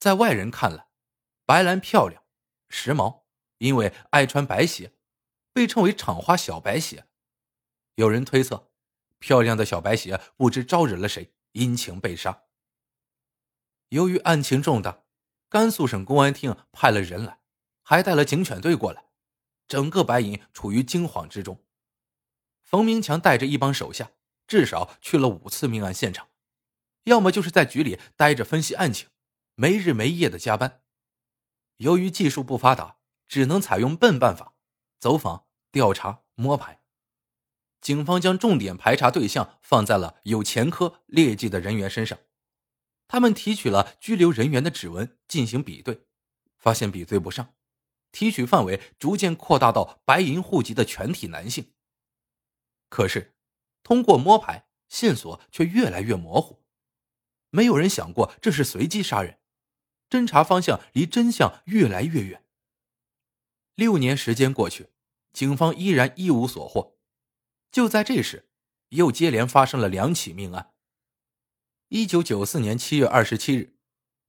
在外人看来，白兰漂亮、时髦，因为爱穿白鞋，被称为“厂花小白鞋”。有人推测，漂亮的小白鞋不知招惹了谁，因情被杀。由于案情重大，甘肃省公安厅派了人来，还带了警犬队过来，整个白银处于惊慌之中。冯明强带着一帮手下，至少去了五次命案现场，要么就是在局里待着分析案情，没日没夜的加班。由于技术不发达，只能采用笨办法：走访、调查、摸排。警方将重点排查对象放在了有前科劣迹的人员身上，他们提取了拘留人员的指纹进行比对，发现比对不上，提取范围逐渐扩大到白银户籍的全体男性。可是，通过摸排，线索却越来越模糊。没有人想过这是随机杀人，侦查方向离真相越来越远。六年时间过去，警方依然一无所获。就在这时，又接连发生了两起命案。一九九四年七月二十七日，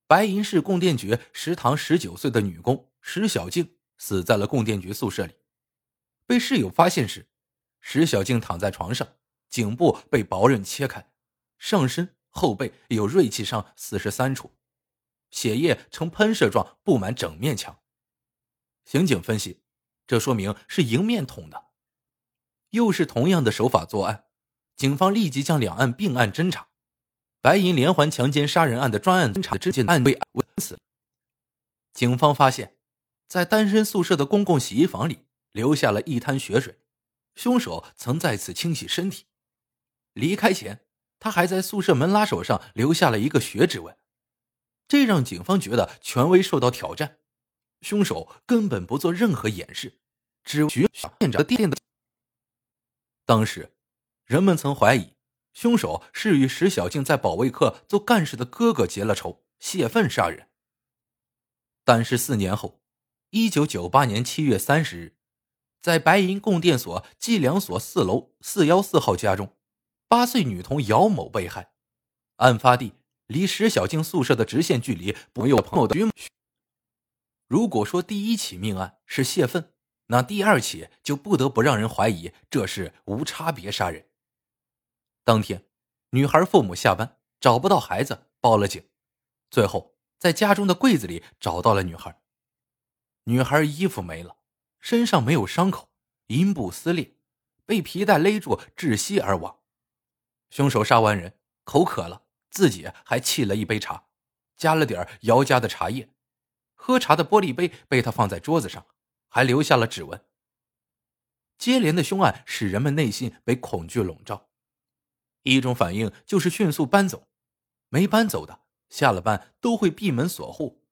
白银市供电局食堂十九岁的女工石小静死在了供电局宿舍里，被室友发现时。石小静躺在床上，颈部被薄刃切开，上身、后背有锐器伤四十三处，血液呈喷射状布满整面墙。刑警分析，这说明是迎面捅的。又是同样的手法作案，警方立即将两案并案侦查。白银连环强奸杀人案的专案侦查之间案未为此，警方发现，在单身宿舍的公共洗衣房里留下了一滩血水。凶手曾在此清洗身体，离开前，他还在宿舍门拉手上留下了一个血指纹，这让警方觉得权威受到挑战。凶手根本不做任何掩饰，只学店长店的。当时，人们曾怀疑凶手是与石小静在保卫科做干事的哥哥结了仇，泄愤杀人。但是四年后，一九九八年七月三十日。在白银供电所计量所四楼四幺四号家中，八岁女童姚某被害。案发地离石小静宿舍的直线距离不有朋友的如果说第一起命案是泄愤，那第二起就不得不让人怀疑这是无差别杀人。当天，女孩父母下班找不到孩子，报了警，最后在家中的柜子里找到了女孩。女孩衣服没了。身上没有伤口，阴部撕裂，被皮带勒住窒息而亡。凶手杀完人，口渴了，自己还沏了一杯茶，加了点姚家的茶叶。喝茶的玻璃杯被他放在桌子上，还留下了指纹。接连的凶案使人们内心被恐惧笼罩，一种反应就是迅速搬走，没搬走的下了班都会闭门锁户。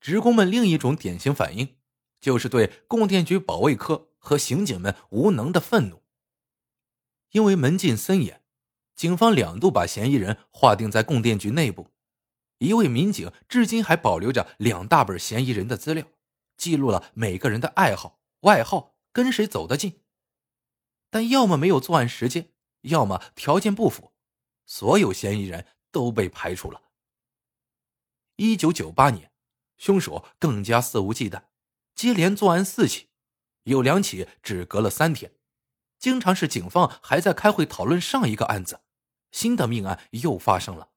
职工们另一种典型反应。就是对供电局保卫科和刑警们无能的愤怒。因为门禁森严，警方两度把嫌疑人划定在供电局内部。一位民警至今还保留着两大本嫌疑人的资料，记录了每个人的爱好、外号、跟谁走得近。但要么没有作案时间，要么条件不符，所有嫌疑人都被排除了。一九九八年，凶手更加肆无忌惮。接连作案四起，有两起只隔了三天，经常是警方还在开会讨论上一个案子，新的命案又发生了。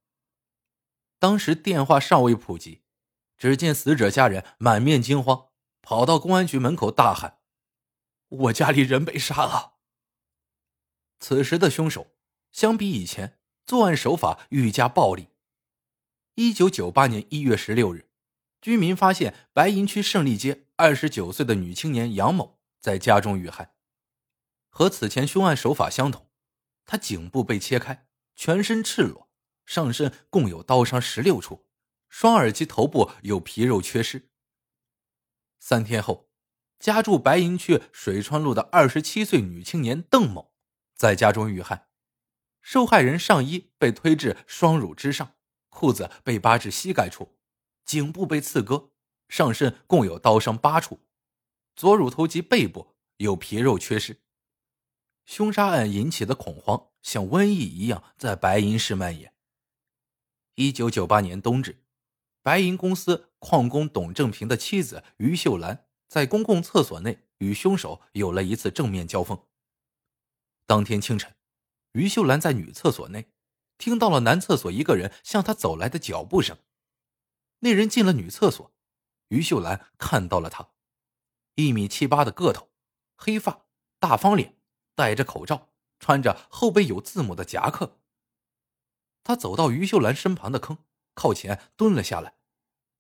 当时电话尚未普及，只见死者家人满面惊慌，跑到公安局门口大喊：“我家里人被杀了！”此时的凶手相比以前作案手法愈加暴力。一九九八年一月十六日。居民发现白银区胜利街二十九岁的女青年杨某在家中遇害，和此前凶案手法相同，她颈部被切开，全身赤裸，上身共有刀伤十六处，双耳及头部有皮肉缺失。三天后，家住白银区水川路的二十七岁女青年邓某在家中遇害，受害人上衣被推至双乳之上，裤子被扒至膝盖处。颈部被刺割，上身共有刀伤八处，左乳头及背部有皮肉缺失。凶杀案引起的恐慌像瘟疫一样在白银市蔓延。一九九八年冬至，白。银公司矿工董正平的妻子于秀兰在公共厕所内与凶手有了一次正面交锋。当天清晨，于秀兰在女厕所内听到了男厕所一个人向她走来的脚步声。那人进了女厕所，于秀兰看到了他，一米七八的个头，黑发，大方脸，戴着口罩，穿着后背有字母的夹克。他走到于秀兰身旁的坑，靠前蹲了下来，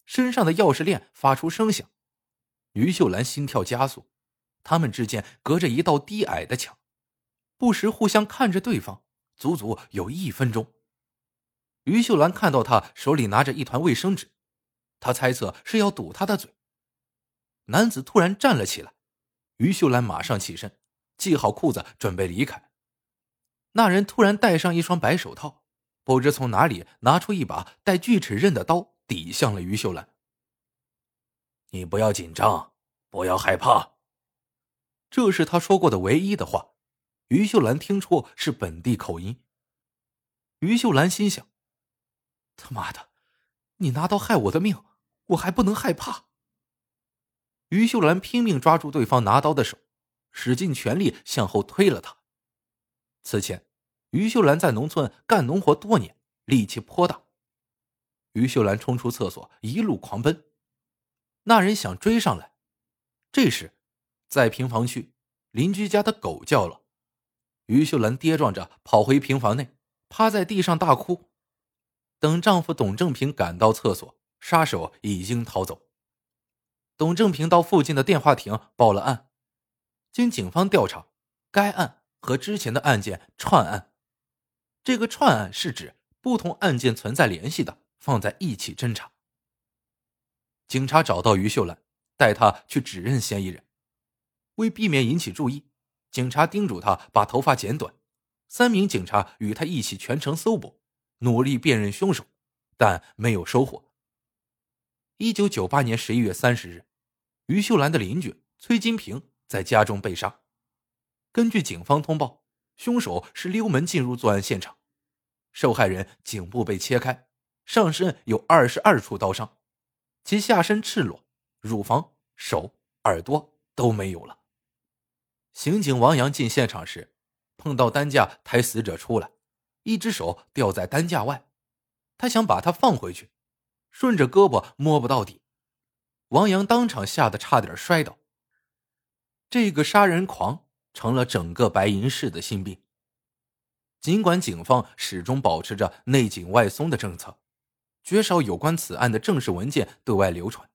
身上的钥匙链发出声响。于秀兰心跳加速，他们之间隔着一道低矮的墙。不时互相看着对方，足足有一分钟。于秀兰看到他手里拿着一团卫生纸，他猜测是要堵他的嘴。男子突然站了起来，于秀兰马上起身，系好裤子准备离开。那人突然戴上一双白手套，不知从哪里拿出一把带锯齿刃的刀，抵向了于秀兰。你不要紧张，不要害怕。这是他说过的唯一的话。于秀兰听出是本地口音。于秀兰心想：“他妈的，你拿刀害我的命，我还不能害怕。”于秀兰拼命抓住对方拿刀的手，使尽全力向后推了他。此前，于秀兰在农村干农活多年，力气颇大。于秀兰冲出厕所，一路狂奔。那人想追上来，这时，在平房区，邻居家的狗叫了。于秀兰跌撞着跑回平房内，趴在地上大哭。等丈夫董正平赶到厕所，杀手已经逃走。董正平到附近的电话亭报了案。经警方调查，该案和之前的案件串案。这个串案是指不同案件存在联系的，放在一起侦查。警察找到于秀兰，带她去指认嫌疑人。为避免引起注意。警察叮嘱她把头发剪短。三名警察与她一起全程搜捕，努力辨认凶手，但没有收获。一九九八年十一月三十日，于秀兰的邻居崔金平在家中被杀。根据警方通报，凶手是溜门进入作案现场。受害人颈部被切开，上身有二十二处刀伤，其下身赤裸，乳房、手、耳朵都没有了。刑警王阳进现场时，碰到担架抬死者出来，一只手吊在担架外，他想把他放回去，顺着胳膊摸不到底，王阳当场吓得差点摔倒。这个杀人狂成了整个白银市的心病。尽管警方始终保持着内紧外松的政策，绝少有关此案的正式文件对外流传，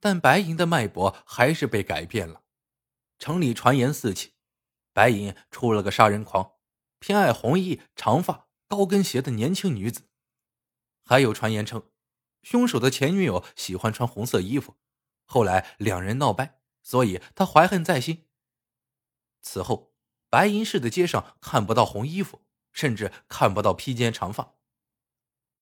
但白银的脉搏还是被改变了。城里传言四起，白银出了个杀人狂，偏爱红衣、长发、高跟鞋的年轻女子。还有传言称，凶手的前女友喜欢穿红色衣服，后来两人闹掰，所以他怀恨在心。此后，白银市的街上看不到红衣服，甚至看不到披肩长发。